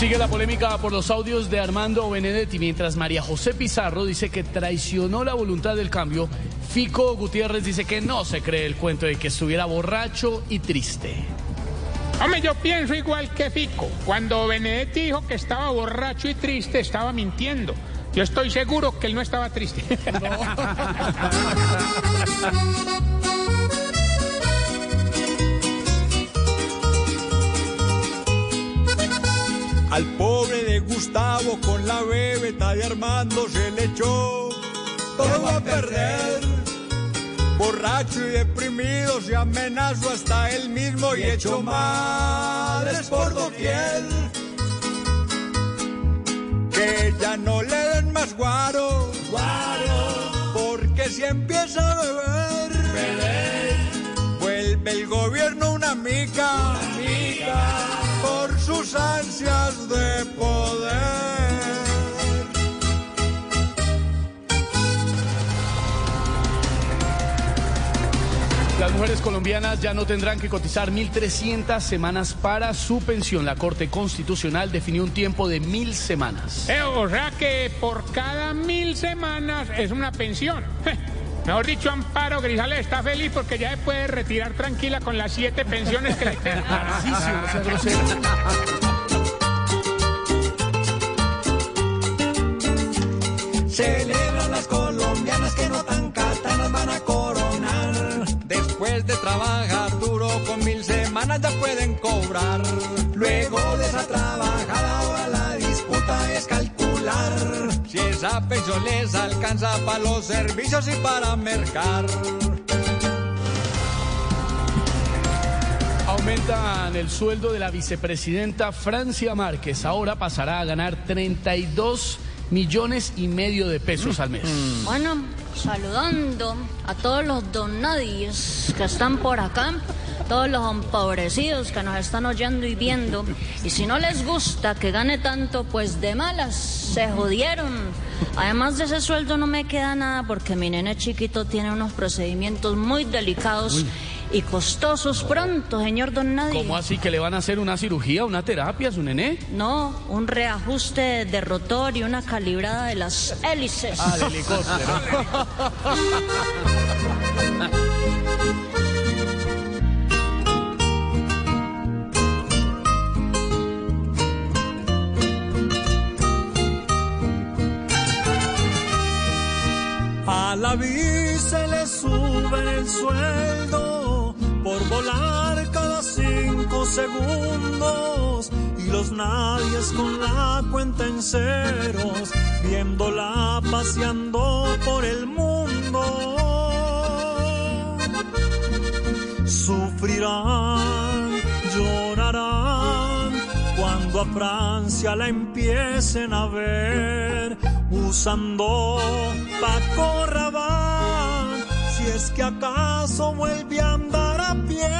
Sigue la polémica por los audios de Armando Benedetti, mientras María José Pizarro dice que traicionó la voluntad del cambio. Fico Gutiérrez dice que no se cree el cuento de que estuviera borracho y triste. Hombre, yo pienso igual que Fico. Cuando Benedetti dijo que estaba borracho y triste, estaba mintiendo. Yo estoy seguro que él no estaba triste. Al pobre de Gustavo con la bebeta de Armando se le echó. Todo a perder. Borracho y deprimido se amenazó hasta él mismo y echó males por doquier. Que ya no le den más guaro, guaro, porque si empieza a beber, vuelve el gobierno una mica, sus ansias de poder. Las mujeres colombianas ya no tendrán que cotizar 1.300 semanas para su pensión. La Corte Constitucional definió un tiempo de mil semanas. Eh, o sea que por cada mil semanas es una pensión. Mejor dicho, Amparo Grisales está feliz porque ya se puede retirar tranquila con las siete pensiones que le quedan. Sea. Celebran las colombianas que no tan catanas van a coronar. Después de trabajar duro con mil semanas ya pueden cobrar. Luego esa pensión les alcanza para los servicios y para mercar. Aumentan el sueldo de la vicepresidenta Francia Márquez. Ahora pasará a ganar 32 millones y medio de pesos al mes. Bueno, saludando a todos los donadies que están por acá, todos los empobrecidos que nos están oyendo y viendo. Y si no les gusta que gane tanto, pues de malas, se jodieron. Además de ese sueldo no me queda nada porque mi nene chiquito tiene unos procedimientos muy delicados y costosos pronto, señor Don Nadie. ¿Cómo así que le van a hacer una cirugía, una terapia a su nené? No, un reajuste de rotor y una calibrada de las hélices. Ah, de helicóptero. A la vice le suben el sueldo por volar cada cinco segundos y los nadies con la cuenta en ceros viéndola paseando por el mundo. Sufrirán, llorarán cuando a Francia la empiecen a ver usando Paco Rabanne, si es que acaso vuelve a andar a pie.